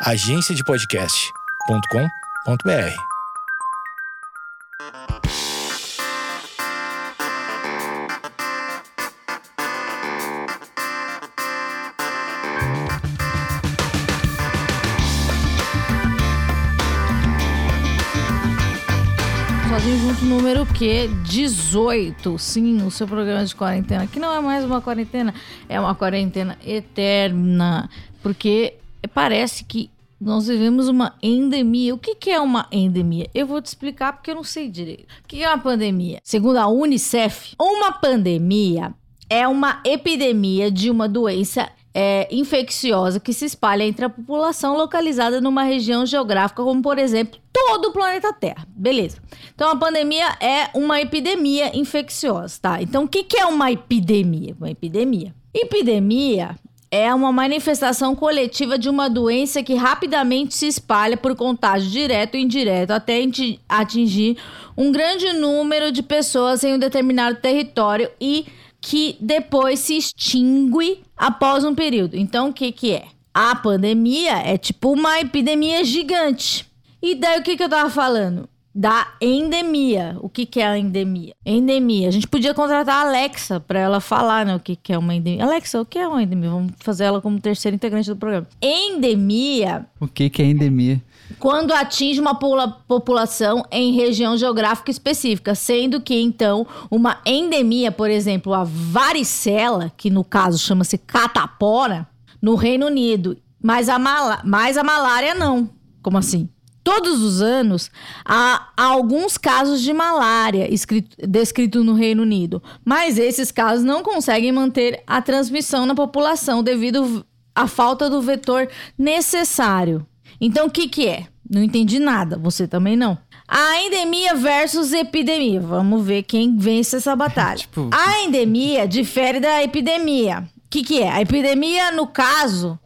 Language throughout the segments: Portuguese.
agenciadepodcast.com.br. Sozinho junto número que 18. Sim, o seu programa de quarentena, que não é mais uma quarentena, é uma quarentena eterna, porque parece que nós vivemos uma endemia. O que, que é uma endemia? Eu vou te explicar porque eu não sei direito. O que é uma pandemia? Segundo a Unicef, uma pandemia é uma epidemia de uma doença é, infecciosa que se espalha entre a população localizada numa região geográfica, como por exemplo todo o planeta Terra. Beleza. Então a pandemia é uma epidemia infecciosa, tá? Então o que, que é uma epidemia? Uma epidemia. Epidemia é uma manifestação coletiva de uma doença que rapidamente se espalha por contágio direto e indireto até atingir um grande número de pessoas em um determinado território e que depois se extingue após um período. Então, o que, que é? A pandemia é tipo uma epidemia gigante. E daí o que, que eu tava falando? Da endemia. O que, que é a endemia? Endemia. A gente podia contratar a Alexa para ela falar né, o que, que é uma endemia. Alexa, o que é uma endemia? Vamos fazer ela como terceira integrante do programa. Endemia. O que, que é endemia? quando atinge uma população em região geográfica específica, sendo que então uma endemia, por exemplo, a varicela, que no caso chama-se catapora, no Reino Unido, mas a, mas a malária não. Como assim? Todos os anos há, há alguns casos de malária escrito, descrito no Reino Unido, mas esses casos não conseguem manter a transmissão na população devido à falta do vetor necessário. Então, o que, que é? Não entendi nada, você também não. A endemia versus epidemia. Vamos ver quem vence essa batalha. tipo... A endemia difere da epidemia. O que, que é? A epidemia, no caso,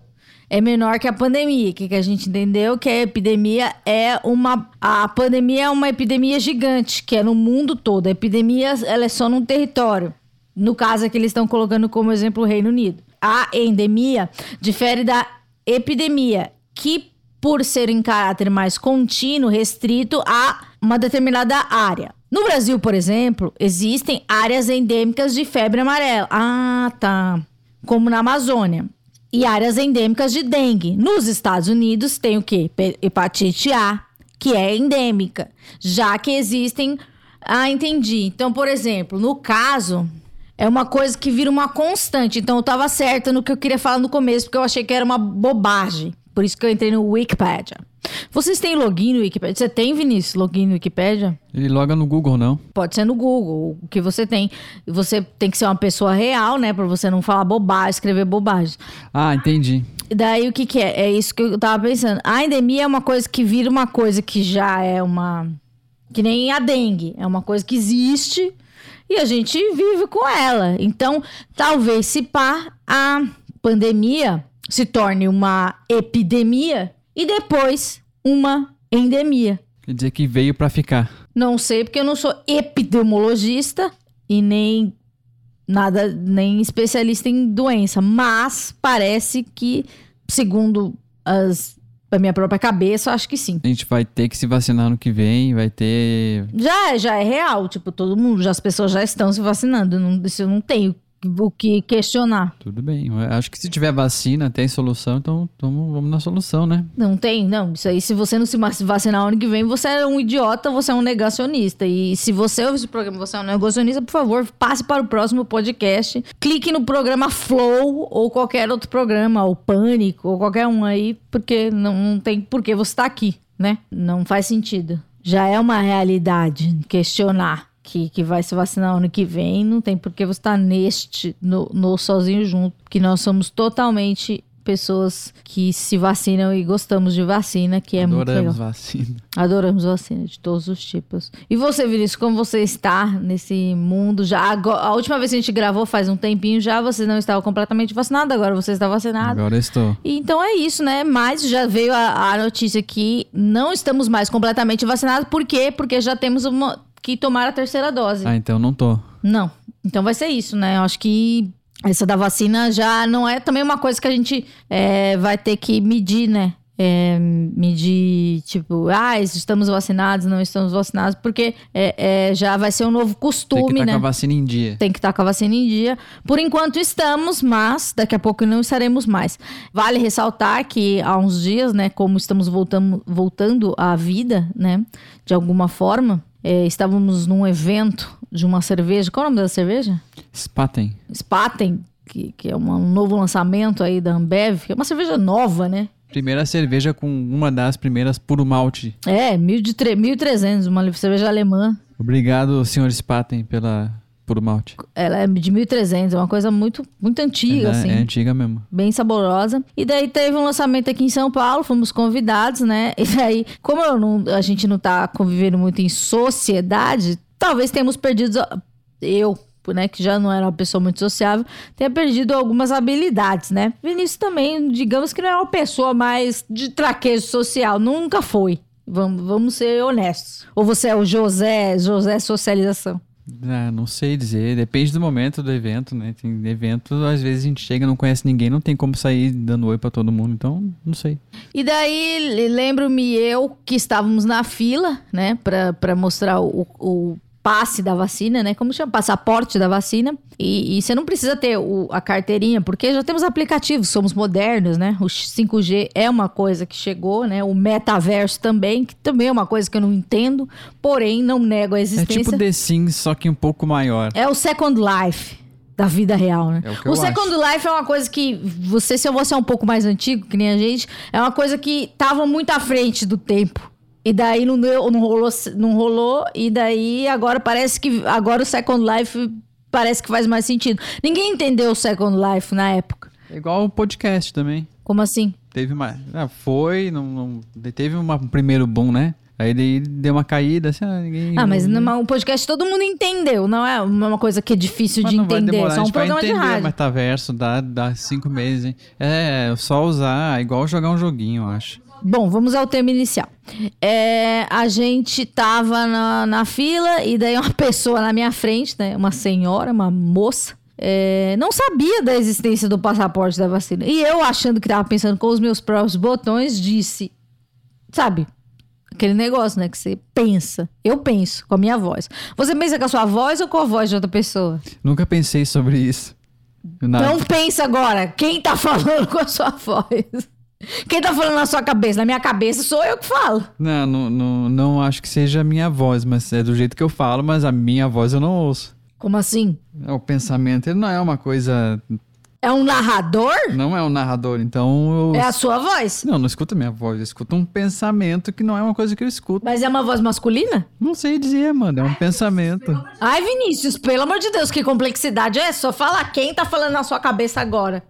é menor que a pandemia. Que, que a gente entendeu? Que a epidemia é uma. A pandemia é uma epidemia gigante, que é no mundo todo. A epidemia ela é só num território. No caso aqui, eles estão colocando como exemplo o Reino Unido. A endemia difere da epidemia, que por ser em caráter mais contínuo, restrito a uma determinada área. No Brasil, por exemplo, existem áreas endêmicas de febre amarela. Ah, tá. Como na Amazônia e áreas endêmicas de dengue. Nos Estados Unidos tem o quê? Hepatite A, que é endêmica, já que existem. Ah, entendi. Então, por exemplo, no caso, é uma coisa que vira uma constante. Então, eu estava certa no que eu queria falar no começo, porque eu achei que era uma bobagem. Por isso que eu entrei no Wikipedia. Vocês têm login no Wikipedia? Você tem, Vinícius, login no Wikipedia? Ele loga no Google, não? Pode ser no Google, o que você tem. Você tem que ser uma pessoa real, né? Pra você não falar bobagem, escrever bobagem. Ah, entendi. Daí o que que é? É isso que eu tava pensando. A endemia é uma coisa que vira uma coisa que já é uma... Que nem a dengue. É uma coisa que existe e a gente vive com ela. Então, talvez se pá, a pandemia se torne uma epidemia e depois uma endemia. Quer dizer que veio para ficar. Não sei, porque eu não sou epidemiologista e nem nada, nem especialista em doença, mas parece que, segundo as a minha própria cabeça, acho que sim. A gente vai ter que se vacinar no que vem, vai ter. Já, já é real. Tipo, todo mundo, já as pessoas já estão se vacinando. Não, isso eu não tenho o que questionar. Tudo bem. Acho que se tiver vacina, tem solução, então vamos, vamos na solução, né? Não tem, não. Isso aí, se você não se vacinar ano que vem, você é um idiota, você é um negacionista. E se você ouve esse programa você é um negacionista, por favor, passe para o próximo podcast. Clique no programa Flow ou qualquer outro programa, ou Pânico, ou qualquer um aí, porque não, não tem por que você estar tá aqui, né? Não faz sentido. Já é uma realidade questionar que, que vai se vacinar ano que vem, não tem por que você estar tá neste, no, no sozinho junto, porque nós somos totalmente pessoas que se vacinam e gostamos de vacina, que é Adoramos muito legal. vacina. Adoramos vacina de todos os tipos. E você, Vinícius, como você está nesse mundo já? A última vez que a gente gravou faz um tempinho já, você não estava completamente vacinado, agora você está vacinado. Agora estou. E então é isso, né? Mas já veio a, a notícia que não estamos mais completamente vacinados. Por quê? Porque já temos uma que tomar a terceira dose. Ah, então não tô. Não. Então vai ser isso, né? Eu acho que essa da vacina já não é também uma coisa que a gente é, vai ter que medir, né? é, medir, tipo, ah, estamos vacinados, não estamos vacinados, porque é, é, já vai ser um novo Tem que costume, estar né? com a vacina em dia. Tem que estar com a vacina em dia. Por enquanto estamos, mas daqui a pouco não estaremos mais. Vale ressaltar que há uns dias, né, como estamos voltando, voltando à vida, né, de alguma forma, é, estávamos num evento de uma cerveja. Qual é o nome da cerveja? Spaten. Spaten, que, que é uma- um novo lançamento aí da Ambev, que é uma cerveja nova, né? Primeira cerveja com uma das primeiras puro malte. É, mil de tre- 1.300, uma cerveja alemã. Obrigado, senhor Spaten, pela puro malte. Ela é de 1.300, é uma coisa muito, muito antiga, é, assim. é antiga mesmo. bem saborosa. E daí teve um lançamento aqui em São Paulo, fomos convidados, né? E daí, como não- a gente não tá convivendo muito em sociedade, talvez tenhamos perdido. Eu, né, que já não era uma pessoa muito sociável, tenha perdido algumas habilidades, né? Vinícius também, digamos que não é uma pessoa mais de traquejo social, nunca foi. Vamos, vamos ser honestos. Ou você é o José, José Socialização? Ah, não sei dizer, depende do momento do evento, né? Tem evento, às vezes a gente chega, não conhece ninguém, não tem como sair dando oi pra todo mundo, então não sei. E daí, le- lembro-me eu que estávamos na fila, né, pra mostrar o, o passe da vacina, né, como chama? Passaporte da vacina. E, e você não precisa ter o- a carteirinha, porque já temos aplicativos, somos modernos, né? O 5G é uma coisa que chegou, né? O metaverso também, que também é uma coisa que eu não entendo, porém não nego a É existência. tipo The Sims, só que um pouco maior. É o Second Life da vida real, né? É o que eu Second Life é uma coisa que você, se você é um pouco mais antigo, que nem a gente, é uma coisa que tava muito à frente do tempo. E daí não, deu, não, rolou, não rolou, e daí agora parece que agora o Second Life parece que faz mais sentido. Ninguém entendeu o Second Life na época. É igual o podcast também. Como assim? Teve uma. Ah, foi, não, não- teve uma- um primeiro boom, né? Aí ele deu uma caída, assim, ah, ninguém. Ah, mas numa- um podcast todo mundo entendeu, não é uma coisa que é difícil Mas de entender, demorar, só a um programa de entender o rádio. metaverso, dá, dá cinco meses, hein? É, só usar, igual jogar um joguinho, eu acho. Bom, vamos ao tema inicial. É, a gente tava na, na fila e daí uma pessoa na minha frente, né? Uma senhora, uma moça. é, não sabia da existência do passaporte da vacina. E eu, achando que tava pensando com os meus próprios botões, disse: Sabe, aquele negócio, né? Que você pensa. Eu penso com a minha voz. Você pensa com a sua voz ou com a voz de outra pessoa? Nunca pensei sobre isso. Nada. Não pensa agora. Quem tá falando com a sua voz? Quem tá falando na sua cabeça? Na minha cabeça sou eu que falo. Não, não, não, não acho que seja a minha voz, mas é do jeito que eu falo, mas a minha voz eu não ouço. Como assim? O pensamento, ele não é uma coisa. É um narrador? Não é um narrador, então eu. É a sua voz. Não, não escuta a minha voz, eu escuto um pensamento que não é uma coisa que eu escuto. Mas é uma voz masculina? Não sei dizer, mano, é um pensamento. Ai, Vinícius, pelo amor de Deus, que complexidade é? Só fala quem tá falando na sua cabeça agora.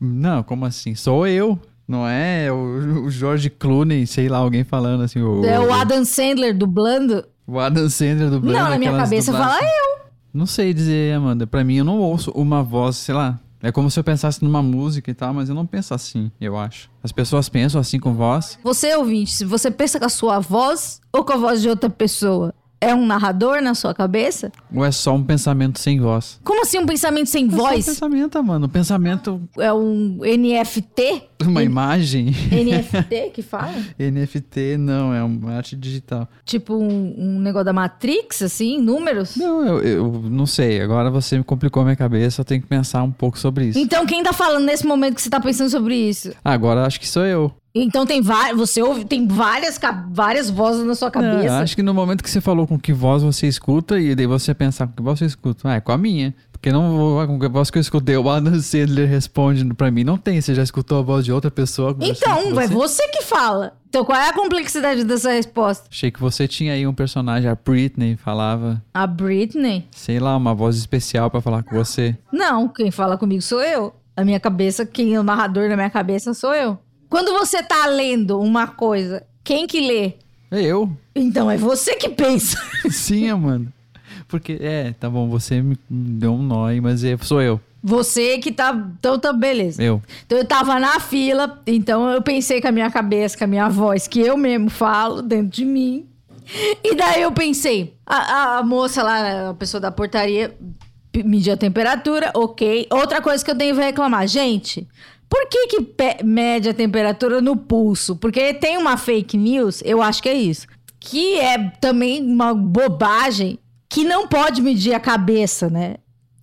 Não, como assim? Sou eu. Não é o, o George Clooney, sei lá, alguém falando assim. O, É o Adam Sandler dublando? o Adam Sandler dublando. Não, na minha cabeça dublagens. fala eu. Não sei dizer, Amanda. Pra mim, eu não ouço uma voz, sei lá. É como se eu pensasse numa música e tal, mas eu não penso assim, eu acho. As pessoas pensam assim com voz. Você, ouvinte, você pensa com a sua voz ou com a voz de outra pessoa, é um narrador na sua cabeça? Ou é só um pensamento sem voz? Como assim um pensamento sem É só um voz? pensamento, mano. Um pensamento, É um NFT? uma imagem. NFT que fala? NFT não, é uma arte digital. Tipo um, um negócio da Matrix, assim, números? Não, eu, eu não sei. Agora você me complicou a minha cabeça, eu tenho que pensar um pouco sobre isso. Então quem tá falando nesse momento que você tá pensando sobre isso? Agora acho que sou eu. Então tem várias, você ouve, tem várias, várias vozes na sua Não, cabeça. acho que no momento que você falou com que voz você escuta, e daí você pensar com que voz você escuta, ah, é com a minha. Porque não vou com que voz que eu escutei. O Adam Sandler responde pra mim, não tem. Você já escutou a voz de outra pessoa? Então, com é você? você que fala. Então qual é a complexidade dessa resposta? Achei que você tinha aí um personagem, a Britney, falava, A Britney? sei lá, uma voz especial pra falar com você. Não, quem fala comigo sou eu. A minha cabeça, quem é o narrador na minha cabeça sou eu. Quando você tá lendo uma coisa, quem que lê? É eu. Então é você que pensa. Sim, Amanda. Porque, é, tá bom, você me deu um nó mas é, sou eu. Você que tá. Então tá, beleza. Eu. Então eu tava na fila, então eu pensei com a minha cabeça, com a minha voz, que eu mesmo falo dentro de mim. E daí eu pensei, a, a- a moça lá, a pessoa da portaria, mediu a temperatura, ok. Outra coisa que eu tenho que reclamar, gente, Por que, que mede a temperatura no pulso? Porque tem uma fake news, eu acho que é isso. Que é também uma bobagem que não pode medir a cabeça, né?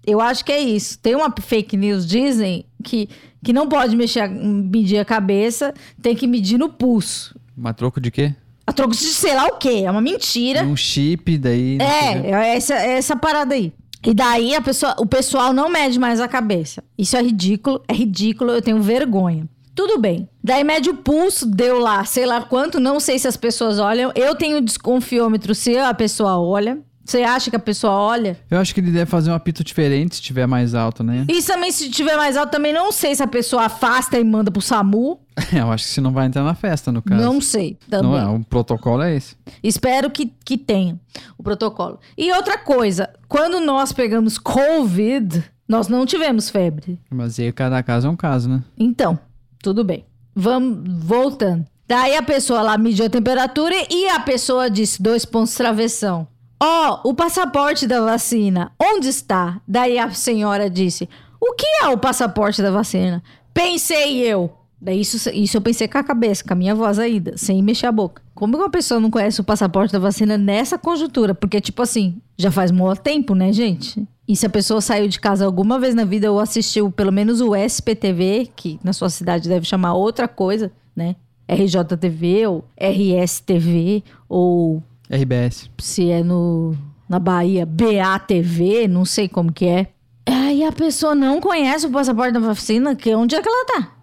Eu acho que é isso. Tem uma fake news, dizem, que, que não pode mexer, medir a cabeça, tem que medir no pulso. Mas troco de quê? A troco de sei lá o quê, é uma mentira. Um chip, daí. É, é essa, é essa parada aí. E daí a pessoa, o pessoal não mede mais a cabeça. Isso é ridículo, é ridículo, eu tenho vergonha. Tudo bem. Daí mede o pulso, deu lá, sei lá quanto, não sei se as pessoas olham. Eu tenho desconfiômetro se a pessoa olha. Você acha que a pessoa olha? Eu acho que ele deve fazer um apito diferente se tiver mais alto, né? E também, se tiver mais alto, também não sei se a pessoa afasta e manda pro SAMU. Eu acho que você não vai entrar na festa, no caso. Não sei. Também. Não é, o protocolo é esse. Espero que, que tenha o protocolo. E outra coisa, quando nós pegamos Covid, nós não tivemos febre. Mas aí cada caso é um caso, né? Então, tudo bem. Vamos voltando. Daí a pessoa lá mediu a temperatura e a pessoa disse: dois pontos travessão. Ó, o passaporte da vacina, onde está? Daí a senhora disse: O que é o passaporte da vacina? Pensei eu. Daí isso, isso eu pensei com a cabeça, com a minha voz ainda, sem mexer a boca. Como uma pessoa não conhece o passaporte da vacina nessa conjuntura? Porque, tipo assim, já faz muito tempo, né, gente? E se a pessoa saiu de casa alguma vez na vida ou assistiu pelo menos o SPTV, que na sua cidade deve chamar outra coisa, né? RJTV ou RSTV ou RBS. se é no na Bahia BATV, não sei como que é. Aí a pessoa não conhece o passaporte da vacina, que onde é que ela tá?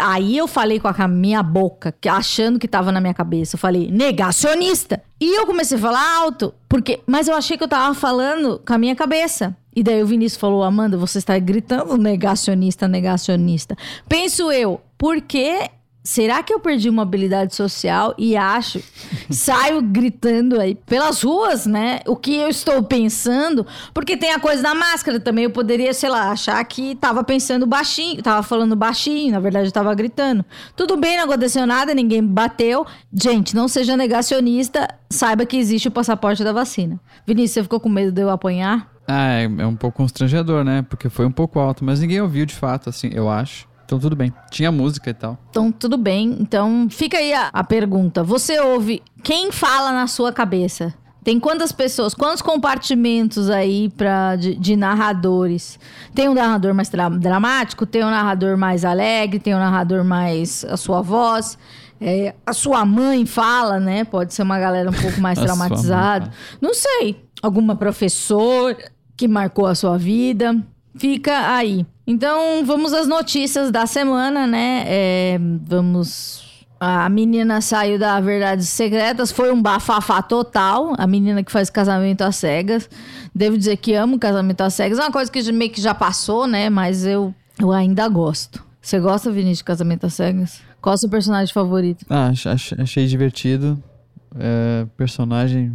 Aí eu falei com a minha boca, achando que tava na minha cabeça. Eu falei, negacionista. E eu comecei a falar alto, porque, mas eu achei que eu tava falando com a minha cabeça. E daí o Vinícius falou, Amanda, você está gritando negacionista, negacionista. Penso eu, por que Será que eu perdi uma habilidade social e acho, saio gritando aí pelas ruas, né? O que eu estou pensando, porque tem a coisa da máscara também. Eu poderia, sei lá, achar que tava pensando baixinho, tava falando baixinho, na verdade eu tava gritando. Tudo bem, não aconteceu nada, ninguém bateu. Gente, não seja negacionista, saiba que existe o passaporte da vacina. Vinícius, você ficou com medo de eu apanhar? Ah, é, é um pouco constrangedor, né? Porque foi um pouco alto, mas ninguém ouviu de fato, assim, eu acho. Então tudo bem. Tinha música e tal. Então, tudo bem. Então, fica aí a, a pergunta. Você ouve quem fala na sua cabeça? Tem quantas pessoas, quantos compartimentos aí pra, de, de narradores? Tem um narrador mais dra- dramático, tem um narrador mais alegre, tem um narrador mais a sua voz. É, a sua mãe fala, né? Pode ser uma galera um pouco mais traumatizada. Não sei. Alguma professora que marcou a sua vida. Fica aí. Então, vamos às notícias da semana, né? É, vamos. A menina saiu da Verdades Secretas, foi um bafafá total. A menina que faz casamento às cegas. Devo dizer que amo casamento às cegas. É uma coisa que meio que já passou, né? Mas eu, eu ainda gosto. Você gosta, Vinícius, de casamento às cegas? Qual é o seu personagem favorito? Ah, ach- ach- achei divertido. É, personagem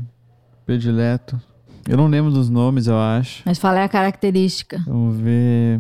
predileto. Eu não lembro dos nomes, eu acho. Mas fala é a característica. Vamos ver.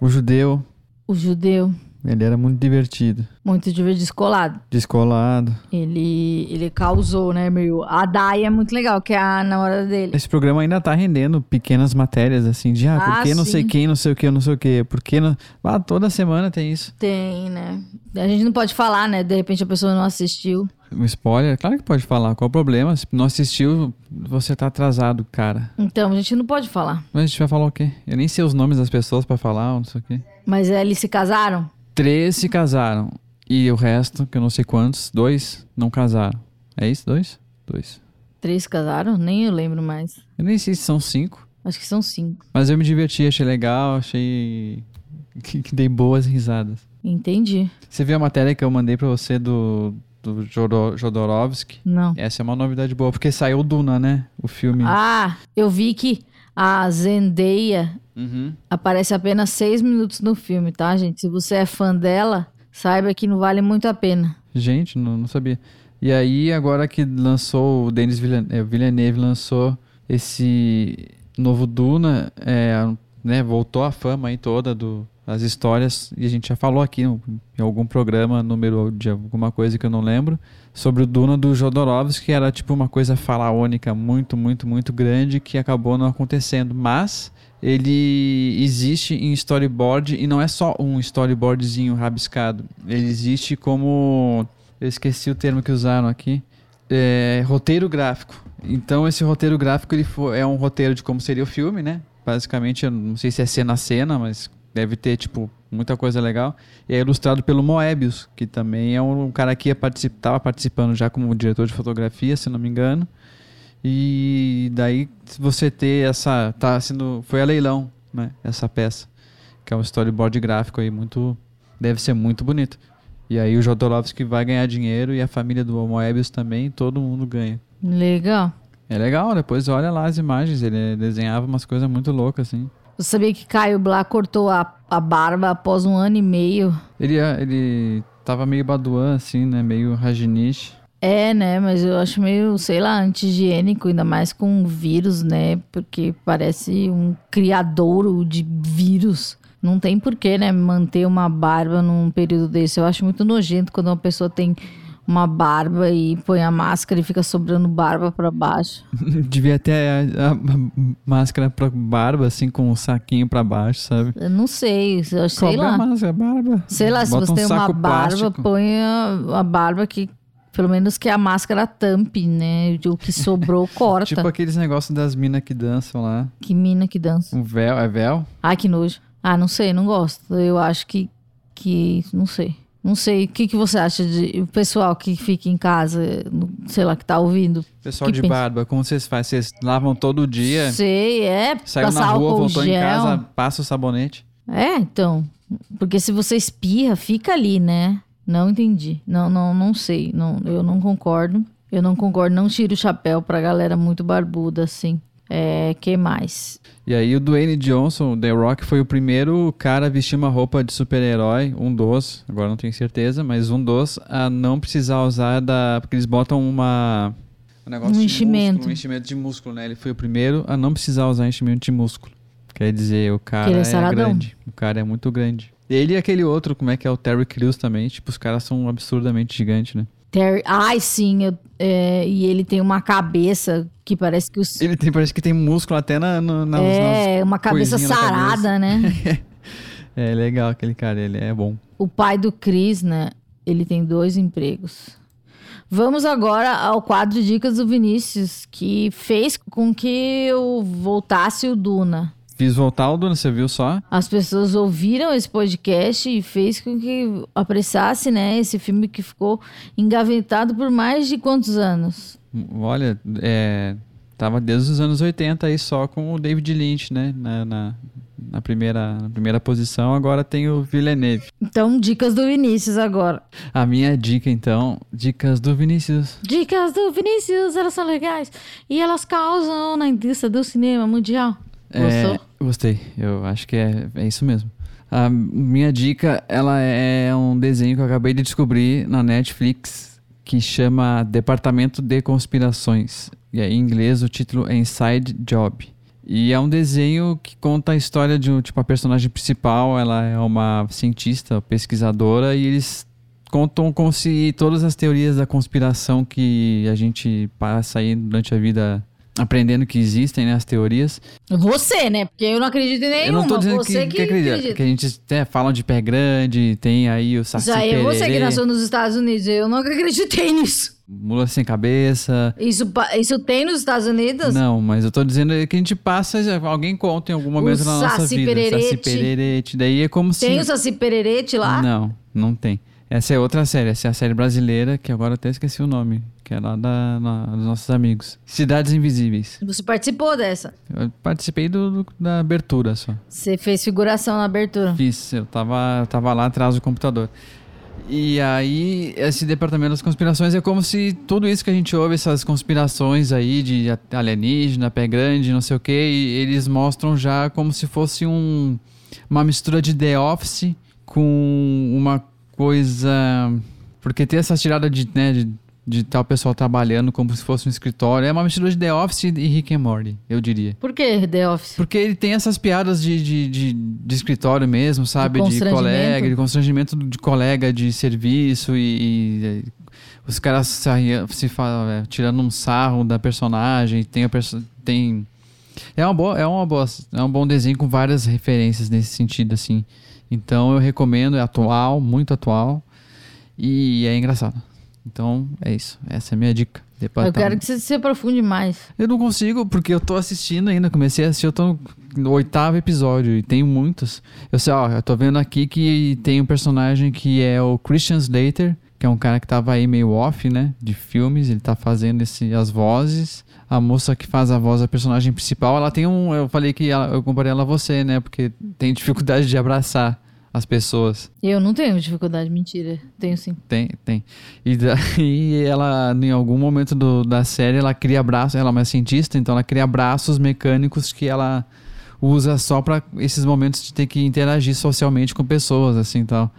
O judeu. O judeu, Ele era muito divertido. muito divertido, descolado. Descolado. Ele, ele causou, né, meio. A Dai é muito legal, que é a namorada dele. Esse programa ainda tá rendendo pequenas matérias, assim, de ah, Ah, por que não sei quem, não sei o que, não sei o que. Por que não. Ah, toda semana tem isso. Tem, né? A gente não pode falar, né? De repente a pessoa não assistiu. Um spoiler, claro que pode falar. Qual o problema? Se não assistiu, você tá atrasado, cara. Então, a gente não pode falar. Mas a gente vai falar o quê? Eu nem sei os nomes das pessoas pra falar, não sei o quê. Mas é, eles se casaram? Três se casaram. E o resto, que eu não sei quantos, dois não casaram. É isso? Dois? Dois. Três se casaram? Nem eu lembro mais. Eu nem sei se são cinco. Acho que são cinco. Mas eu me diverti, achei legal, achei que, que dei boas risadas. Entendi. Você viu a matéria que eu mandei pra você do, do Jodor- Jodorowsky? Não. Essa é uma novidade boa, porque saiu Duna, né? O filme. Ah, eu vi que a Zendaya Uhum. aparece apenas seis minutos no filme, tá, gente? Se você é fã dela, saiba que não vale muito a pena. Gente, não, não sabia. E aí, agora que lançou, o Denis Villen- eh, Villeneuve lançou esse novo Duna, é, né, voltou a fama aí toda do, as histórias, e a gente já falou aqui em algum programa, número de alguma coisa que eu não lembro, sobre o Duna do Jodorowsky, que era tipo uma coisa faraônica muito, muito, muito grande que acabou não acontecendo. Mas ele existe em storyboard e não é só um storyboardzinho rabiscado. Ele existe como. Eu esqueci o termo que usaram aqui. É, roteiro gráfico. Então esse roteiro gráfico ele fo- é um roteiro de como seria o filme, né? Basicamente, eu não sei se é cena a cena, mas deve ter tipo muita coisa legal. E é ilustrado pelo Moebius, que também é um cara que ia particip- tava participando já como diretor de fotografia, se não me engano. E daí você ter essa tá sendo foi a leilão, né? Essa peça, que é um storyboard gráfico aí muito deve ser muito bonito. E aí o Jodorowsky vai ganhar dinheiro e a família do Moebius também, todo mundo ganha. Legal. É legal, depois olha lá as imagens, ele desenhava umas coisas muito loucas assim. Você sabia que Caio Blá cortou a, a barba após um ano e meio? Ele ele tava meio baduan assim, né, meio rajiniche. É, né? Mas eu acho meio, sei lá, anti-higiênico, ainda mais com vírus, né? Porque parece um criadouro de vírus. Não tem porquê, né? Manter uma barba num período desse. Eu acho muito nojento quando uma pessoa tem uma barba e põe a máscara e fica sobrando barba pra baixo. Devia ter a, a máscara pra barba assim com o saquinho pra baixo, sabe? Eu não sei, eu sei Cobra lá. a máscara, barba. Sei lá, se Bota você um tem uma barba, plástico. põe a, a barba que. Pelo menos que a máscara tampe, né? O que sobrou, corta. Tipo aqueles negócios das minas que dançam lá. Que mina que dança. Um véu, é véu? Ai, que nojo. Ah, não sei, não gosto. Eu acho que. que não sei. Não sei. O que, que você acha de. O pessoal que fica em casa, sei lá, que tá ouvindo? Pessoal de pensa? barba, como vocês fazem? Vocês lavam todo dia? Sei, é. Saiu na rua, voltou em gel. casa, passa o sabonete. É, então. Porque se você espirra, fica ali, né? Não entendi. Não, não, não sei. Não, eu não concordo. Eu não concordo. Não tiro o chapéu pra galera muito barbuda, assim. É, que mais? E aí o Dwayne Johnson, o The Rock, foi o primeiro cara a vestir uma roupa de super-herói, um dos, agora não tenho certeza, mas um dos, a não precisar usar da... Porque eles botam uma... Um, negócio Um de enchimento. Músculo, um enchimento de músculo, né? Ele foi o primeiro a não precisar usar enchimento de músculo. Quer dizer, o cara é é, grande. O cara é muito grande. Ele e aquele outro, como é que é? O Terry Crews também. Tipo, os caras são absurdamente gigantes, né? Terry. Ai, sim. eu- é, e ele tem uma cabeça que parece que os. Ele tem, parece que tem músculo até na, no, nas, é, uma cabeça na cabeça. sarada, né? É legal aquele cara, ele é bom. o pai do Chris, né? Ele tem dois empregos. Vamos agora ao quadro Dicas do Vinícius, que fez com que eu voltasse o Duna. Fiz voltar o Duna, você viu só? As pessoas ouviram esse podcast e fez com que apreciasse, né, esse filme que ficou engavetado por mais de quantos anos? Olha, é, tava desde os anos 80 aí só com o David Lynch, né? Na, na, na primeira, na primeira posição, agora tem o Villeneuve. Então, dicas do Vinícius agora. A minha dica, então, dicas do Vinícius. Dicas do Vinícius, elas são legais e elas causam na indústria do cinema mundial. Gostou? É, gostei, eu acho que é, é isso mesmo. A minha dica, ela é um desenho que eu acabei de descobrir na Netflix que chama Departamento de Conspirações. E aí, em inglês o título é Inside Job. E é um desenho que conta a história de um, tipo, a personagem principal, ela é uma cientista, pesquisadora, e eles contam como se todas as teorias da conspiração que a gente passa aí durante a vida aprendendo que existem, né, as teorias, Você, né? Porque eu não acredito em nenhuma. eu não tô dizendo você que, que acredita. Que a gente até falam de pé grande, tem aí o Saci aí é você que nasceu nos Estados Unidos. Eu não acreditei nisso. Mula sem cabeça. Isso, isso tem nos Estados Unidos? Não, mas eu tô dizendo que a gente passa, alguém conta em algum momento na nossa vida. Saci Pererete. Pererete. Daí é como Tem se... o Saci Pererete lá? Não, não tem. Essa é outra série, essa é a série brasileira, que agora até esqueci o nome, que é lá da, na- dos nossos amigos. Cidades Invisíveis. Você participou dessa. Eu participei do, do- da abertura só. Você fez figuração na abertura. Fiz, eu tava, eu tava lá atrás do computador. E aí, esse departamento das conspirações é como se tudo isso que a gente ouve, essas conspirações aí de alienígena, pé grande, não sei o que, eles mostram já como se fosse um, uma mistura de The Office com uma coisa. Porque tem essa tirada de, né, de de o pessoal trabalhando como se fosse um escritório. É uma mistura de The Office e Rick and Morty, eu diria. Por que The Office? Porque ele tem essas piadas de, de, de, de escritório mesmo, sabe? De, colega, de constrangimento de colega de serviço e, e os caras se, se falam, é, tirando um sarro da personagem, tem a perso tem é uma boa, é uma boa, é um bom desenho com várias referências nesse sentido assim. Então eu recomendo, é atual, muito atual e é engraçado. Então é isso, essa é a minha dica. Depois eu tá... quero que você se aprofunde mais. Eu não consigo, porque eu tô assistindo ainda. Comecei a assistir, eu tô no oitavo episódio e tenho muitos. Eu sei, ó, eu tô vendo aqui que tem um personagem que é o Christian Slater, que é um cara que tava aí meio off, né? De filmes, ele tá fazendo esse, as vozes. A moça que faz a voz da personagem principal, ela tem um. Eu falei que ela, eu comparei ela a você, né? Porque tem dificuldade de abraçar as pessoas. Eu não tenho dificuldade, mentira. Tenho sim. Tem, tem. E daí ela, em algum momento do, da série, ela cria braços. Ela é uma cientista, então ela cria braços mecânicos que ela usa só para esses momentos de ter que interagir socialmente com pessoas, assim tal.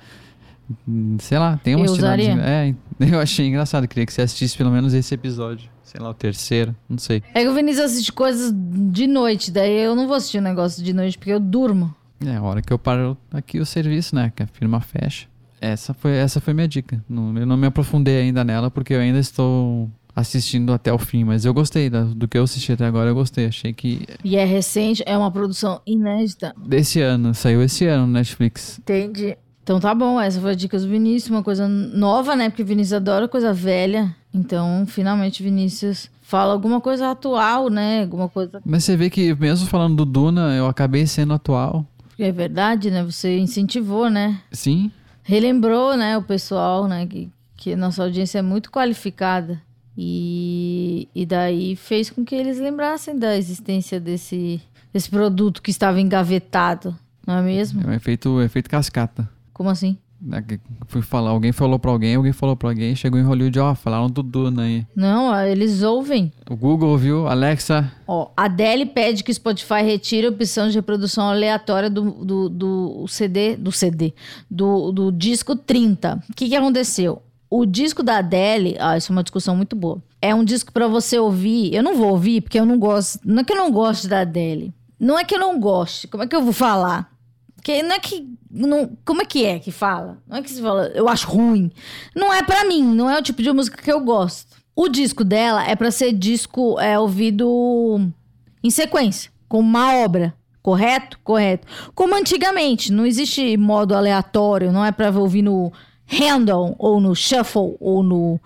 Sei lá, tem umas eu usaria. É, eu achei engraçado. Queria que você assistisse pelo menos esse episódio. Sei lá, o terceiro, não sei. É que o Vinícius assiste coisas de noite, daí eu não vou assistir o um negócio de noite porque eu durmo. É, a hora que eu paro aqui o serviço, né? Que a firma fecha. Essa foi, essa foi minha dica. Não, eu não me aprofundei ainda nela porque eu ainda estou assistindo até o fim, mas eu gostei da, do que eu assisti até agora, eu gostei. Achei que. E é recente, é uma produção inédita. Desse ano, saiu esse ano no Netflix. Entendi. Então tá bom, essa foi a dica do Vinícius, uma coisa nova, né? Porque Vinícius adora coisa velha. Então, finalmente, Vinícius fala alguma coisa atual, né? Alguma coisa. Mas você vê que, mesmo falando do Duna, eu acabei sendo atual. É verdade, né? Você incentivou, né? Sim. Relembrou, né, o pessoal, né? Que, que nossa audiência é muito qualificada. E, e daí fez com que eles lembrassem da existência desse, desse produto que estava engavetado, não é mesmo? É um efeito, um efeito cascata. Como assim? É fui falar, alguém falou pra alguém, alguém falou pra alguém, chegou em Hollywood, ó, falaram do Duna aí. Não, eles ouvem. O Google ouviu, Alexa. Ó, a Adele pede que o Spotify retire a opção de reprodução aleatória do, do, do CD, do CD, do, do disco 30. O que que aconteceu? O disco da Adele, ah, isso é uma discussão muito boa. É um disco para você ouvir. Eu não vou ouvir porque eu não gosto. Não é que eu não gosto da Adele. Não é que eu não goste. Como é que eu vou falar? Porque não é que. Não, como é que é que fala? Não é que se fala, eu acho ruim. Não é para mim, não é o tipo de música que eu gosto. O disco dela é para ser disco é, ouvido em sequência, com uma obra. Correto? Correto. Como antigamente, não existe modo aleatório, não é para ouvir no random, ou no shuffle, ou no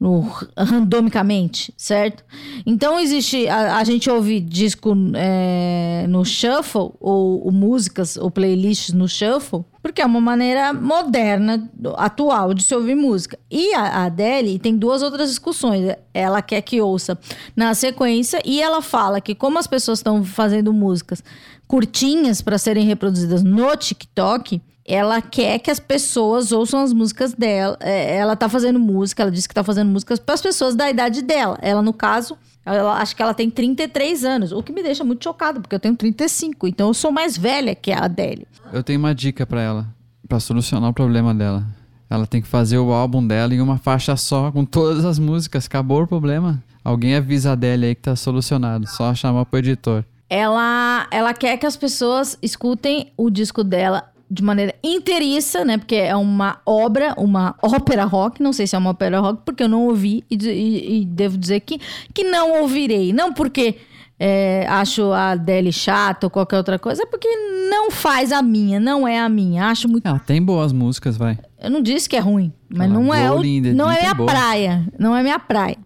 no, randomicamente, certo? Então existe a, a gente ouve disco é, no shuffle ou, ou, músicas ou playlists no shuffle porque é uma maneira moderna, atual de se ouvir música. E a, a Adele tem duas outras discussões. Ela quer que ouça na sequência e ela fala que como as pessoas estão fazendo músicas curtinhas para serem reproduzidas no TikTok, ela quer que as pessoas ouçam as músicas dela. É, ela tá fazendo música, ela disse que tá fazendo músicas para as pessoas da idade dela. Ela, no caso, ela, acho que ela tem 33 anos, o que me deixa muito chocada, porque eu tenho 35, então eu sou mais velha que a Adele. Eu tenho uma dica para ela, para solucionar o problema dela. Ela tem que fazer o álbum dela em uma faixa só, com todas as músicas. Acabou o problema. Alguém avisa a Adele aí que tá solucionado. Só chamar pro editor. Ela, ela quer que as pessoas escutem o disco dela de maneira inteiriça, né? Porque é uma obra, uma ópera rock. Não sei se é uma ópera rock, porque eu não ouvi e, e, e devo dizer que, que não ouvirei. Não porque é, acho a Adele chata ou qualquer outra coisa, é porque não faz a minha, não é a minha. Acho muito. Ah, tem boas músicas, vai. Eu não disse que é ruim, mas não é, o, linda, não é minha boa. praia. Não é minha praia.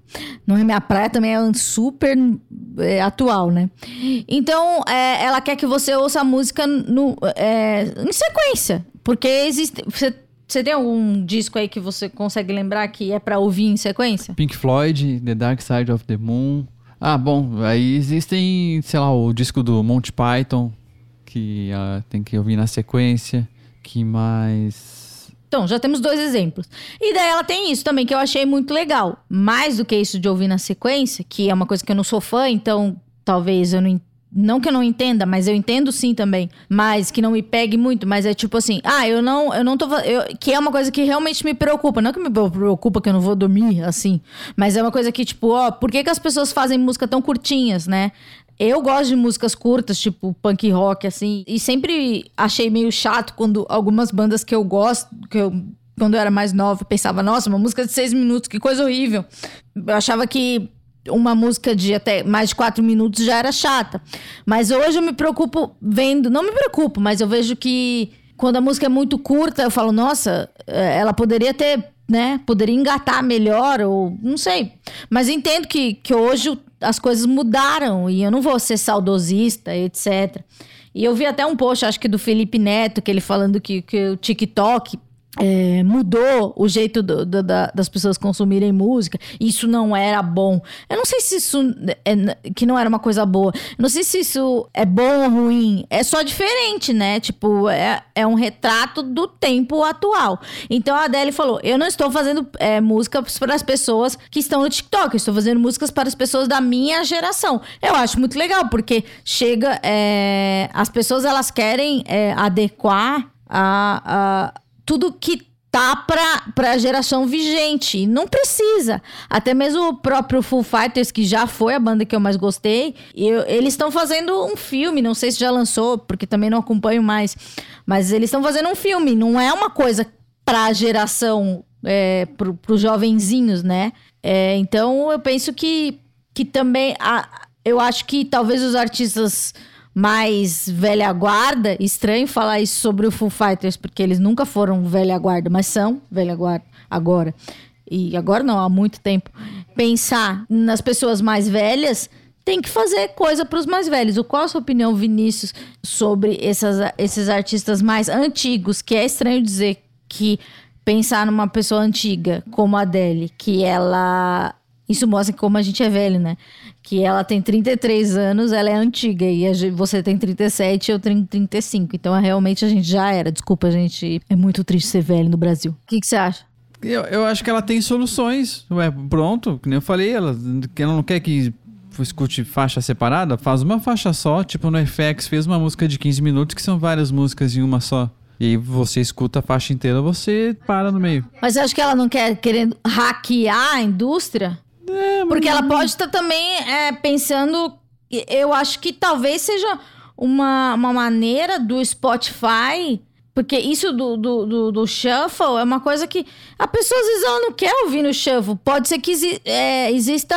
Não é minha praia, também é super é, atual, né? Então, é, ela quer que você ouça a música no, é, em sequência. Porque existe. Você, você tem algum disco aí que você consegue lembrar que é para ouvir em sequência? Pink Floyd, The Dark Side of the Moon. Ah, bom, aí existem, sei lá, o disco do Monty Python, que uh, tem que ouvir na sequência. Que mais. Então, já temos dois exemplos. E daí ela tem isso também, que eu achei muito legal. Mais do que isso de ouvir na sequência, que é uma coisa que eu não sou fã, então talvez eu não, não que eu não entenda, mas eu entendo sim também, mas que não me pegue muito, mas é tipo assim, ah, eu não, eu não tô, eu, que é uma coisa que realmente me preocupa, não que me preocupa que eu não vou dormir assim, mas é uma coisa que tipo, ó, por que, que as pessoas fazem música tão curtinhas, né? Eu gosto de músicas curtas, tipo punk rock, assim, e sempre achei meio chato quando algumas bandas que eu gosto, que eu quando eu era mais nova, pensava, nossa, uma música de seis minutos, que coisa horrível. Eu achava que uma música de até mais de quatro minutos já era chata. Mas hoje eu me preocupo vendo, não me preocupo, mas eu vejo que quando a música é muito curta, eu falo, nossa, eh, ela poderia ter, né? Poderia engatar melhor, ou não sei. Mas entendo que, que hoje as coisas mudaram e eu não vou ser saudosista, etc. E eu vi até um post, acho que do Felipe Neto, que ele falando que, que o TikTok é, mudou o jeito do, do, da, das pessoas consumirem música. Isso não era bom. Eu não sei se isso é, que não era uma coisa boa. Eu não sei se isso é bom ou ruim. É só diferente, né? Tipo, é, é um retrato do tempo atual. Então a Adele falou: eu não estou fazendo é, música para as pessoas que estão no TikTok. Eu estou fazendo músicas para as pessoas da minha geração. Eu acho muito legal porque chega, é, as pessoas elas querem é, adequar a, a tudo que tá pra, pra geração vigente. Não precisa. Até mesmo o próprio Full Fighters, que já foi a banda que eu mais gostei, eu, eles estão fazendo um filme, não sei se já lançou, porque também não acompanho mais. Mas eles estão fazendo um filme, não é uma coisa pra geração, é, pro, pros jovenzinhos, né? É, então eu penso que, que também. A, eu acho que talvez os artistas mais velha guarda. Estranho falar isso sobre o Foo Fighters, porque eles nunca foram velha guarda, mas são velha guarda agora. E agora não, há muito tempo. Pensar nas pessoas mais velhas tem que fazer coisa para os mais velhos. Qual a sua opinião, Vinícius, sobre essas, esses artistas mais antigos? Que é estranho dizer que pensar numa pessoa antiga como a Adele, que ela isso mostra como a gente é velho, né? Que ela tem 33 anos, ela é antiga. E você tem 37 eu tenho 35. Então, realmente, a gente já era. Desculpa, a gente. É muito triste ser velho no Brasil. O que, que você acha? Eu, eu acho que ela tem soluções. Ué, pronto, como eu falei, ela, ela não quer que escute faixa separada, faz uma faixa só. Tipo, no FX fez uma música de 15 minutos, que são várias músicas em uma só. E você escuta a faixa inteira, você para no meio. Mas eu acho que ela não quer querendo hackear a indústria? É, Porque ela pode estar tá também é, pensando. Eu acho que talvez seja uma, uma maneira do Spotify. Porque isso do, do, do, do, shuffle é uma coisa que a pessoa às vezes ela não quer ouvir no shuffle. Pode ser que é, exista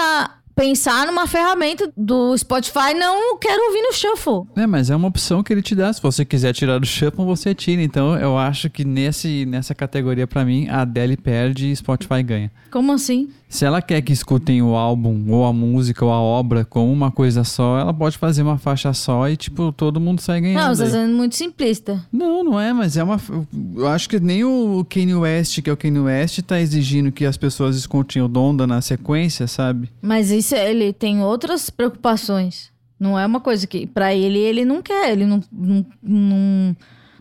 pensar numa ferramenta do Spotify, não quero ouvir no Shuffle. É, mas é uma opção que ele te dá. Se você quiser tirar do Shuffle, você tira. Então eu acho que nesse, nessa categoria, para mim, a Adele perde e Spotify ganha. Como assim? Se ela quer que escutem o álbum, ou a música, ou a obra com uma coisa só, ela pode fazer uma faixa só e, tipo, todo mundo sai ganhando. Não, você tá sendo muito simplista. Não, não é, mas é uma. Eu acho que nem o Kanye West, que é o Kanye West, tá exigindo que as pessoas escutem o Donda na sequência, sabe? Mas isso, ele tem outras preocupações. Não é uma coisa que, para ele, ele não quer, ele não, não, não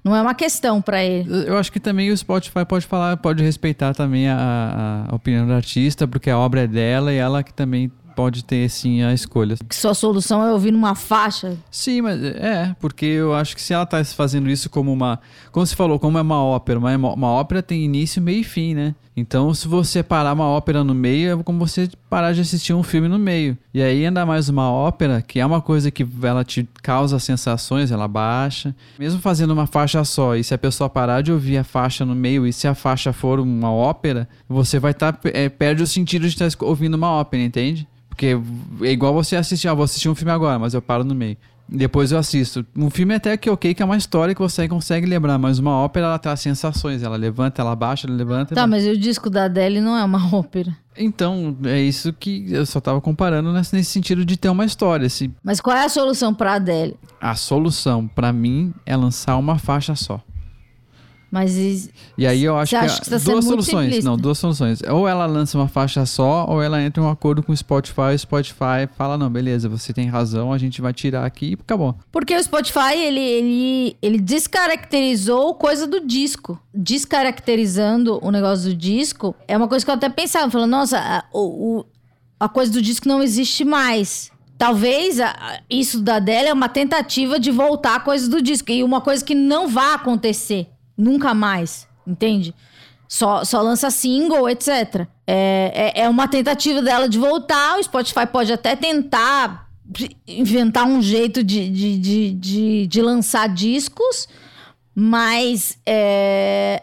não é uma questão para ele. Eu acho que também o Spotify pode falar, pode respeitar também a, a opinião do artista, porque a obra é dela e ela que também pode ter sim a escolha. Que sua solução é ouvir numa faixa? Sim, mas é, porque eu acho que se ela está fazendo isso como uma. Como você falou, como é uma ópera, uma, uma ópera tem início, meio e fim, né? Então, se você parar uma ópera no meio, é como você parar de assistir um filme no meio. E aí, ainda mais uma ópera, que é uma coisa que ela te causa sensações, ela baixa. Mesmo fazendo uma faixa só, e se a pessoa parar de ouvir a faixa no meio, e se a faixa for uma ópera, você vai estar. Tá, é, perde o sentido de estar ouvindo uma ópera, entende? Porque é igual você assistir, ah, vou assistir um filme agora, mas eu paro no meio. Depois eu assisto. Um filme é até que ok, que é uma história que você consegue lembrar, mas uma ópera ela traz sensações. Ela levanta, ela baixa, ela levanta. Tá, mas o disco da Adele não é uma ópera. Então, é isso que eu só tava comparando nesse, nesse sentido de ter uma história. Se... Mas qual é a solução pra Adele? A solução, para mim, é lançar uma faixa só. Mas e, e aí eu acho que, que tá duas soluções, não, duas soluções. Ou ela lança uma faixa só, ou ela entra em um acordo com o Spotify, o Spotify fala não, beleza, você tem razão, a gente vai tirar aqui e acabou. Porque o Spotify ele ele ele descaracterizou coisa do disco, descaracterizando o negócio do disco. É uma coisa que eu até pensava, falando, nossa, a, o, a coisa do disco não existe mais. Talvez isso da Adele é uma tentativa de voltar a coisas do disco. E uma coisa que não vai acontecer. Nunca mais. Entende? Só, só lança single, etc. É, é, é uma tentativa dela de voltar. O Spotify pode até tentar inventar um jeito de, de, de, de, de lançar discos, mas é,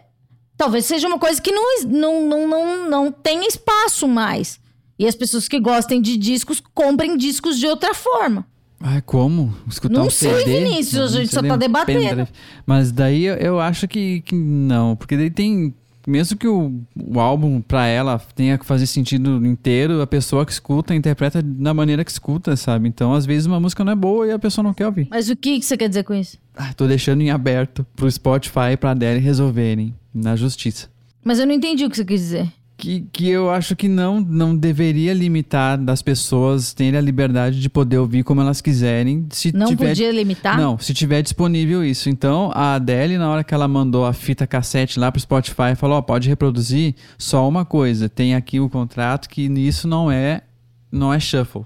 talvez seja uma coisa que não, não, não, não, não tenha espaço mais. E as pessoas que gostem de discos comprem discos de outra forma. Ai, como? Escutar Não um sei, CD? Vinícius, a Um gente só tá um debatendo. pendrive. Mas daí eu, eu acho que, que não, porque daí tem... Mesmo que o, o álbum, pra ela, tenha que fazer sentido inteiro, a pessoa que escuta, interpreta da maneira que escuta, sabe? Então, às vezes, uma música não é boa e a pessoa não quer ouvir. Mas o que, que você quer dizer com isso? Ah, tô deixando em aberto pro Spotify e pra Adele resolverem na justiça. Mas eu não entendi o que você quis dizer. Que, que eu acho que não, não deveria limitar das pessoas terem a liberdade de poder ouvir como elas quiserem. Se Não tiver, podia limitar? Não, se tiver disponível isso. Então, a Adele, na hora que ela mandou a fita cassete lá pro Spotify, falou: Ó, pode reproduzir só uma coisa. Tem aqui o contrato que isso não é, não é shuffle.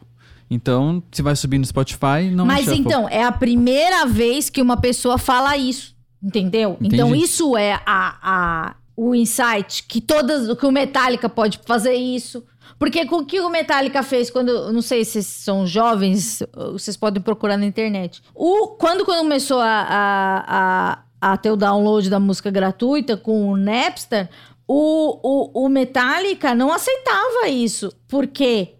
Então, se vai subir no Spotify, não é Mas shuffle. então, é a primeira vez que uma pessoa fala isso. Entendeu? Entendi. Então, isso é a, a, o insight que todas. que o Metallica pode fazer isso. Porque com o que o Metallica fez quando. Não sei se vocês são jovens, vocês podem procurar na internet. O, quando começou a, a, a, a ter o download da música gratuita com o Napster, o, o, o Metallica não aceitava isso. Por quê?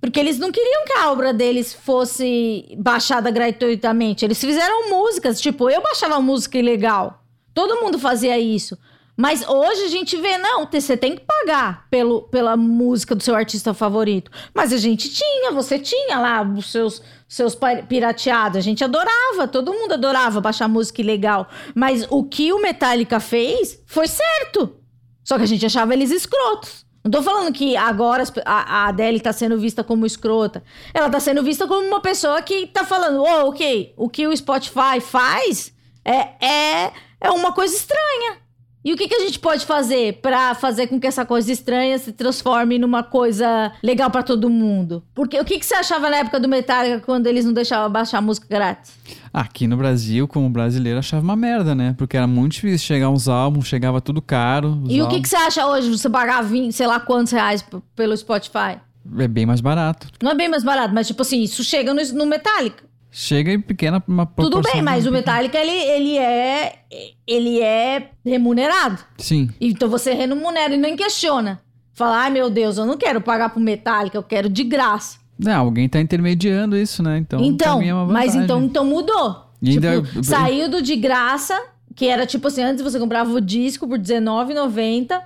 Porque eles não queriam que a obra deles fosse baixada gratuitamente. Eles fizeram músicas, tipo, eu baixava música ilegal. Todo mundo fazia isso. Mas hoje a gente vê, não, você tem que pagar pelo, pela música do seu artista favorito. Mas a gente tinha, você tinha lá os seus, seus pirateados. A gente adorava, todo mundo adorava baixar música ilegal. Mas o que o Metallica fez foi certo. Só que a gente achava eles escrotos. Não tô falando que agora a, a Adele tá sendo vista como escrota. Ela tá sendo vista como uma pessoa que tá falando, oh, ok, o que o Spotify faz é, é, é uma coisa estranha. E o que, que a gente pode fazer pra fazer com que essa coisa estranha se transforme numa coisa legal pra todo mundo? Porque o que, que você achava na época do Metallica quando eles não deixavam baixar música grátis? Aqui no Brasil, como brasileiro, achava uma merda, né? Porque era muito difícil chegar uns álbuns, chegava tudo caro. E o que, que você acha hoje você pagar 20, sei lá quantos reais pelo Spotify? É bem mais barato. Não é bem mais barato, mas tipo assim, isso chega no, no Metallica. Chega em pequena uma Tudo bem, mas o. Metallica, ele, ele é. Ele é remunerado. Sim. Então você remunera e nem questiona. Fala, ai meu Deus, eu não quero pagar pro Metallica, eu quero de graça. Não, alguém tá intermediando isso, né? Então, Então, é uma mas então, então mudou. Tipo, ainda- saiu do de graça, que era tipo assim, antes você comprava o disco por R$19,90.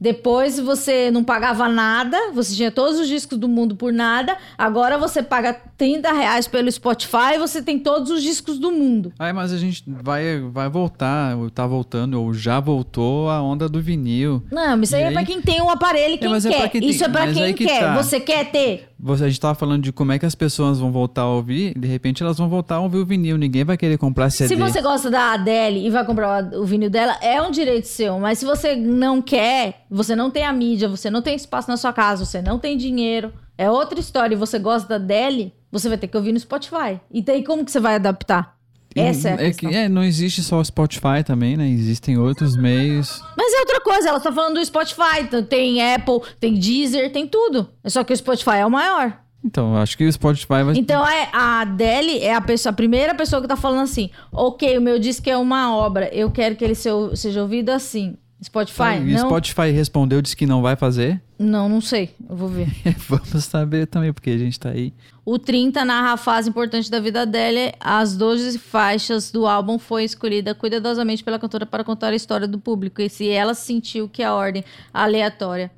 Depois você não pagava nada, você tinha todos os discos do mundo por nada. Agora você paga 30 reais pelo Spotify e você tem todos os discos do mundo. Aí, mas a gente vai, vai voltar, ou tá voltando, ou já voltou a onda do vinil. Não, mas isso aí, E é aí? pra quem tem um aparelho e quem é quer. pra quem tem- Isso é pra mas quem aí que quer. tá. Você quer ter? Você, a gente tava falando de como é que as pessoas vão voltar a ouvir, de repente elas vão voltar a ouvir o vinil. Ninguém vai querer comprar CD. Se você gosta da Adele e vai comprar o vinil dela, é um direito seu. Mas se você não quer, você não tem a mídia, você não tem espaço na sua casa, você não tem dinheiro, é outra história e você gosta da Adele, você vai ter que ouvir no Spotify. E daí como que você vai adaptar? Essa é a é, questão. que, é, não existe só o Spotify também, né? Existem outros meios. Mas é outra coisa, ela tá falando do Spotify. Tem Apple, tem Deezer, tem tudo. É só que o Spotify é o maior. Então, acho que o Spotify vai. Então é, a Adele é a, pessoa, a primeira pessoa que tá falando assim: ok, o meu disco é uma obra, eu quero que ele se- seja ouvido assim. Spotify? o não, Spotify respondeu, disse que não vai fazer. não, não sei. Eu vou ver. Vamos saber também, porque a gente tá aí. O 30 narra a fase importante da vida dela. As 12 faixas do álbum foi escolhida cuidadosamente pela cantora para contar a história do público. E se ela sentiu que a ordem aleatória,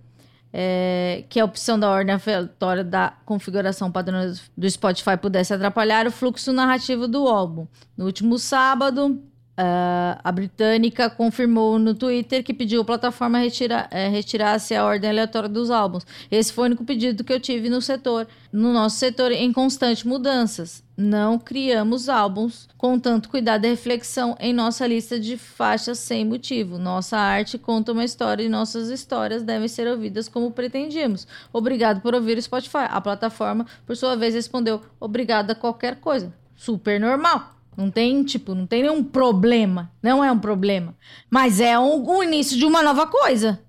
é, que a opção da ordem aleatória da configuração padrão do Spotify pudesse atrapalhar o fluxo narrativo do álbum. No último sábado, ah, a britânica confirmou no Twitter que pediu a plataforma retira, eh, retirasse a ordem aleatória dos álbuns. Esse foi o único pedido que eu tive no setor, no nosso setor, em constante mudanças. Não criamos álbuns com tanto cuidado e reflexão em nossa lista de faixas sem motivo. Nossa arte conta uma história e nossas histórias devem ser ouvidas como pretendíamos. Obrigado por ouvir o Spotify. A plataforma, por sua vez, respondeu: obrigado a qualquer coisa. Super normal. Não tem, tipo, não tem nenhum problema. Não é um problema. Mas é um- o início de uma nova coisa.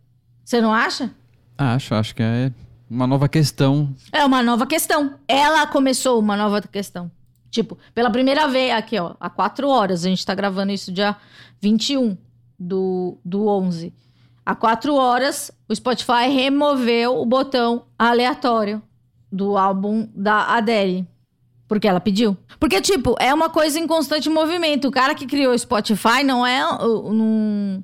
Você não acha? Acho, acho que é uma nova questão. É uma nova questão. Ela começou uma nova questão. Tipo, pela primeira vez, aqui, ó, há quatro horas, a gente tá gravando isso dia 21 do, do 11. Há quatro horas, o Spotify removeu o botão aleatório do álbum da Adele. Porque ela pediu. Porque, tipo, é uma coisa em constante movimento. O cara que criou o Spotify não é. Não,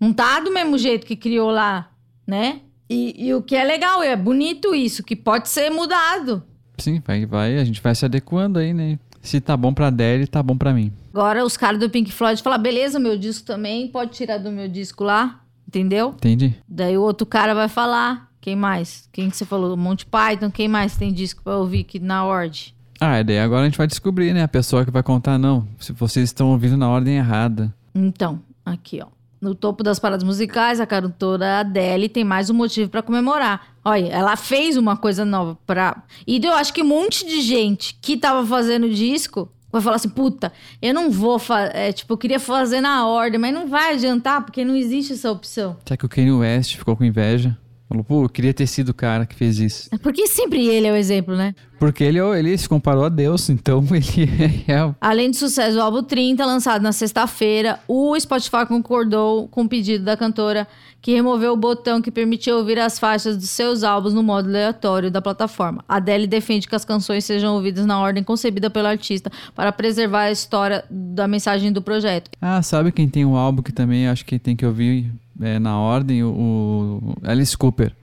não tá do mesmo jeito que criou lá, né? E, e o que é legal, é bonito isso, que pode ser mudado. Sim, vai, vai, a gente vai se adequando aí, né? Se tá bom pra Adele, tá bom pra mim. Agora os caras do Pink Floyd falam, beleza, meu disco também, pode tirar do meu disco lá, entendeu? Entendi? Daí o outro cara vai falar, quem mais? Quem que você falou? Monty Python, quem mais tem disco pra ouvir aqui na Ord? Ah, e daí agora a gente vai descobrir, né? A pessoa que vai contar, não, se vocês estão ouvindo na ordem errada. Então, aqui ó. No topo das paradas musicais, a cantora Adele tem mais um motivo pra comemorar. Olha, ela fez uma coisa nova pra. E eu acho que um monte de gente que tava fazendo disco vai falar assim: puta, eu não vou fazer. É, tipo, eu queria fazer na ordem, mas não vai adiantar, porque não existe essa opção. Será que o Kanye West ficou com inveja? Falou, pô, eu queria ter sido o cara que fez isso. Porque sempre ele é o exemplo, né? Porque ele, ele se comparou a Deus, então ele é. Além do sucesso do álbum 30, lançado na sexta-feira, o Spotify concordou com o pedido da cantora que removeu o botão que permitia ouvir as faixas dos seus álbuns no modo aleatório da plataforma. A Adele defende que as canções sejam ouvidas na ordem concebida pelo artista para preservar a história da mensagem do projeto. Ah, sabe quem tem um álbum que também acho que tem que ouvir é, na ordem? O, o Alice Cooper.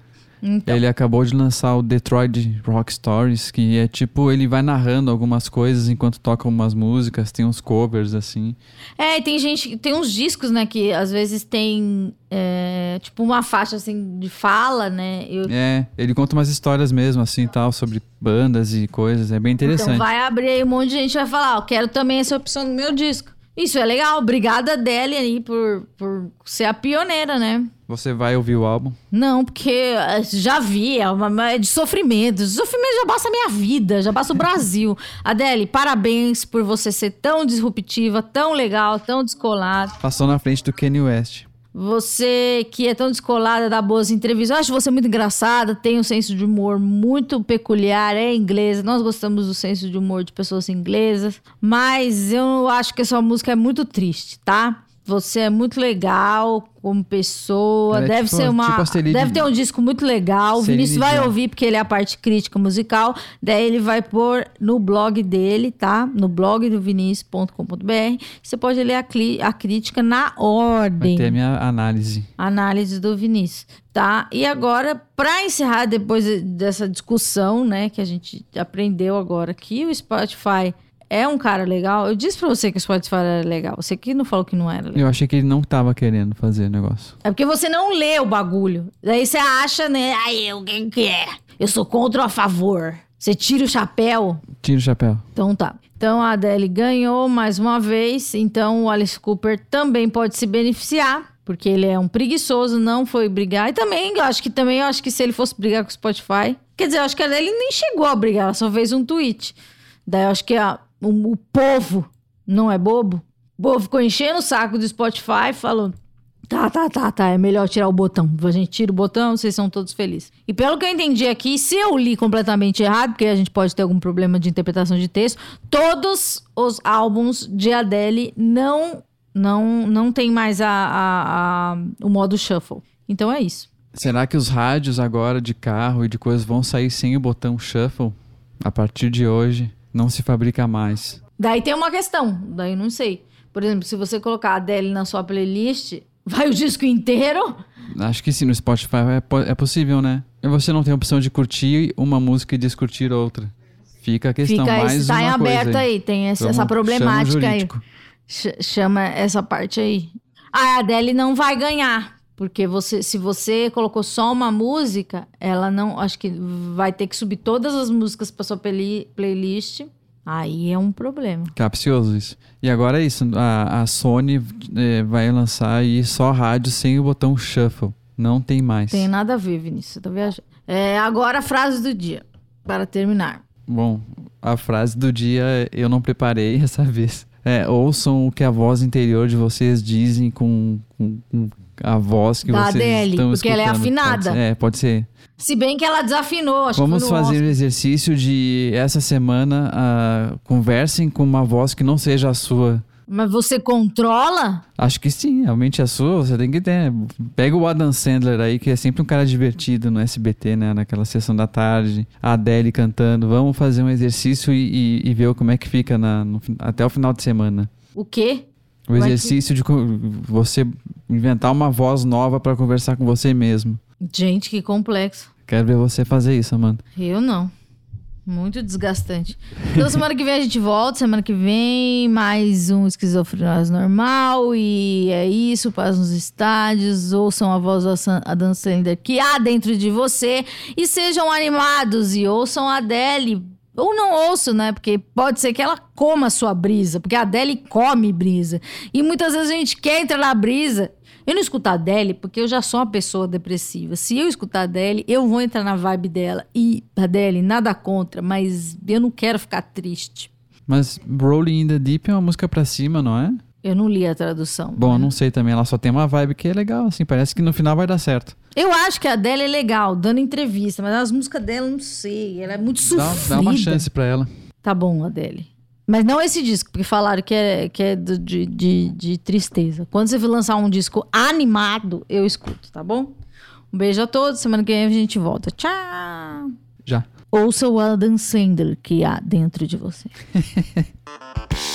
Então, Ele acabou de lançar o Detroit Rock Stories, que é tipo, ele vai narrando algumas coisas enquanto toca umas músicas, tem uns covers assim. É, e tem gente, tem uns discos, né, que às vezes tem, é, tipo, uma faixa, assim, de fala, né? Eu, É, ele conta umas histórias mesmo, assim, tal, sobre bandas e coisas, é bem interessante. Então vai abrir aí um monte de gente vai falar, ó, quero também essa opção no meu disco. Isso é legal, obrigada Adele aí por, por ser a pioneira, né? Você vai ouvir o álbum? Não, porque eh, já vi, é, uma, é de sofrimento. Sofrimento já basta a minha vida, já basta o Brasil. Adele, parabéns por você ser tão disruptiva, tão legal, tão descolada. Passou na frente do Kanye West. Você que é tão descolada, dá boas entrevistas. Eu acho você muito engraçada, tem um senso de humor muito peculiar, é inglesa. Nós gostamos do senso de humor de pessoas inglesas. Mas eu acho que a sua música é muito triste, tá? Você é muito legal como pessoa. Ela é deve tipo- ser uma. tipo deve ter um disco muito legal. O Vinícius vai ouvir porque ele é a parte crítica musical. Daí ele vai pôr no blog dele, tá? No blog do vinicius.com.br. Você pode ler a, cli- a crítica na Vai ordem ter a minha análise. análise do Vinícius, tá? E agora, para encerrar depois dessa discussão, né, que a gente aprendeu agora que o Spotify é um cara legal. Eu disse pra você que o Spotify era legal. Você que não falou que não era legal. Eu achei que ele não tava querendo fazer o negócio. É porque você não lê o bagulho. Daí você acha, né? Ai, eu quem que é? Eu sou contra ou a favor. Você tira o chapéu. Tira o chapéu. Então tá. Então a Adele ganhou mais uma vez. Então o Alice Cooper também pode se beneficiar. Porque ele é um preguiçoso, não foi brigar. E também, eu acho que também, eu acho que se ele fosse brigar com o Spotify. Quer dizer, eu acho que a Adele nem chegou a brigar, ela só fez um tweet. Daí eu acho que a- o, o povo não é bobo. O povo ficou enchendo o saco do Spotify, falando. Tá, tá, tá, tá. É melhor tirar o botão. A gente tira o botão, vocês são todos felizes. E pelo que eu entendi aqui, se eu li completamente errado, porque a gente pode ter algum problema de interpretação de texto, todos os álbuns de Adele não não não tem mais a, a- a- o modo shuffle. Então é isso. Será que os rádios agora de carro e de coisas vão sair sem o botão shuffle? A partir de hoje, não se fabrica mais. Daí tem uma questão, daí não sei. Por exemplo, se você colocar a Adele na sua playlist, vai o disco inteiro? Acho que sim, no Spotify é, é possível, né? E você não tem a opção de curtir uma música e descurtir outra. Fica a questão, Fica mais tá em uma coisa aberto aí, tem essa, essa chama problemática aí. jurídico. Ch- chama essa parte aí. A Adele não vai ganhar. Porque você, se você colocou só uma música, ela não. Acho que vai ter que subir todas as músicas pra sua peli- playlist. Aí é um problema. Capcioso isso. E agora é isso. A, a Sony é, vai lançar aí só rádio sem o botão shuffle. Não tem mais. Tem nada a ver, Vinícius. Você tá viajando. É, agora a frase do dia. Para terminar. Bom, a frase do dia eu não preparei essa vez. É, ouçam o que a voz interior de vocês dizem com, com- com a voz que Da vocês Adele, estão porque ela é afinada. Pode ser, é, pode ser. Se bem que ela desafinou, acho Vamos que foi no fazer o Oscar. exercício de essa semana ah, conversem com uma voz que não seja a sua. Mas você controla? Acho que sim, realmente a sua, você tem que ter. Pega o Adam Sandler aí, que é sempre um cara divertido no SBT, né? Naquela sessão da tarde, a Adele cantando. Vamos fazer um exercício e, e- e ver como é que fica na- no até o final de semana. O quê? O que- exercício de você inventar uma voz nova pra conversar com você mesmo. Gente, que complexo. Quero ver você fazer isso, Amanda. Eu não. Muito desgastante. Então, semana que vem a gente volta. Semana que vem, mais um Esquizofrenose Normal. E é isso. Paz nos estádios. Ouçam a voz da San- Adam Sandler que há dentro de você. E sejam animados. E ouçam a Adele. Ou não ouçam, né? Porque pode ser que ela coma a sua brisa. Porque a Adele come brisa. E muitas vezes a gente quer entrar na brisa. Eu não escuto a Adele porque eu já sou uma pessoa depressiva. Se eu escutar a Adele, eu vou entrar na vibe dela. E, Adele, nada contra, mas eu não quero ficar triste. Mas Rolling in the Deep é uma música pra cima, não é? Eu não li a tradução. Bom, eu não sei também. Ela só tem uma vibe que é legal, assim. Parece que no final vai dar certo. Eu acho que a Adele é legal, dando entrevista, mas as músicas dela, eu não sei. Ela é muito Dá, sofrida. dá uma chance pra ela. Tá bom, Adele. Mas não esse disco, porque falaram que é, que é do- de, de, de tristeza. Quando você for lançar um disco animado, eu escuto, tá bom? Um beijo a todos. Semana que vem a gente volta. Tchau! Já. Ouça o Adam Sandler que há dentro de você.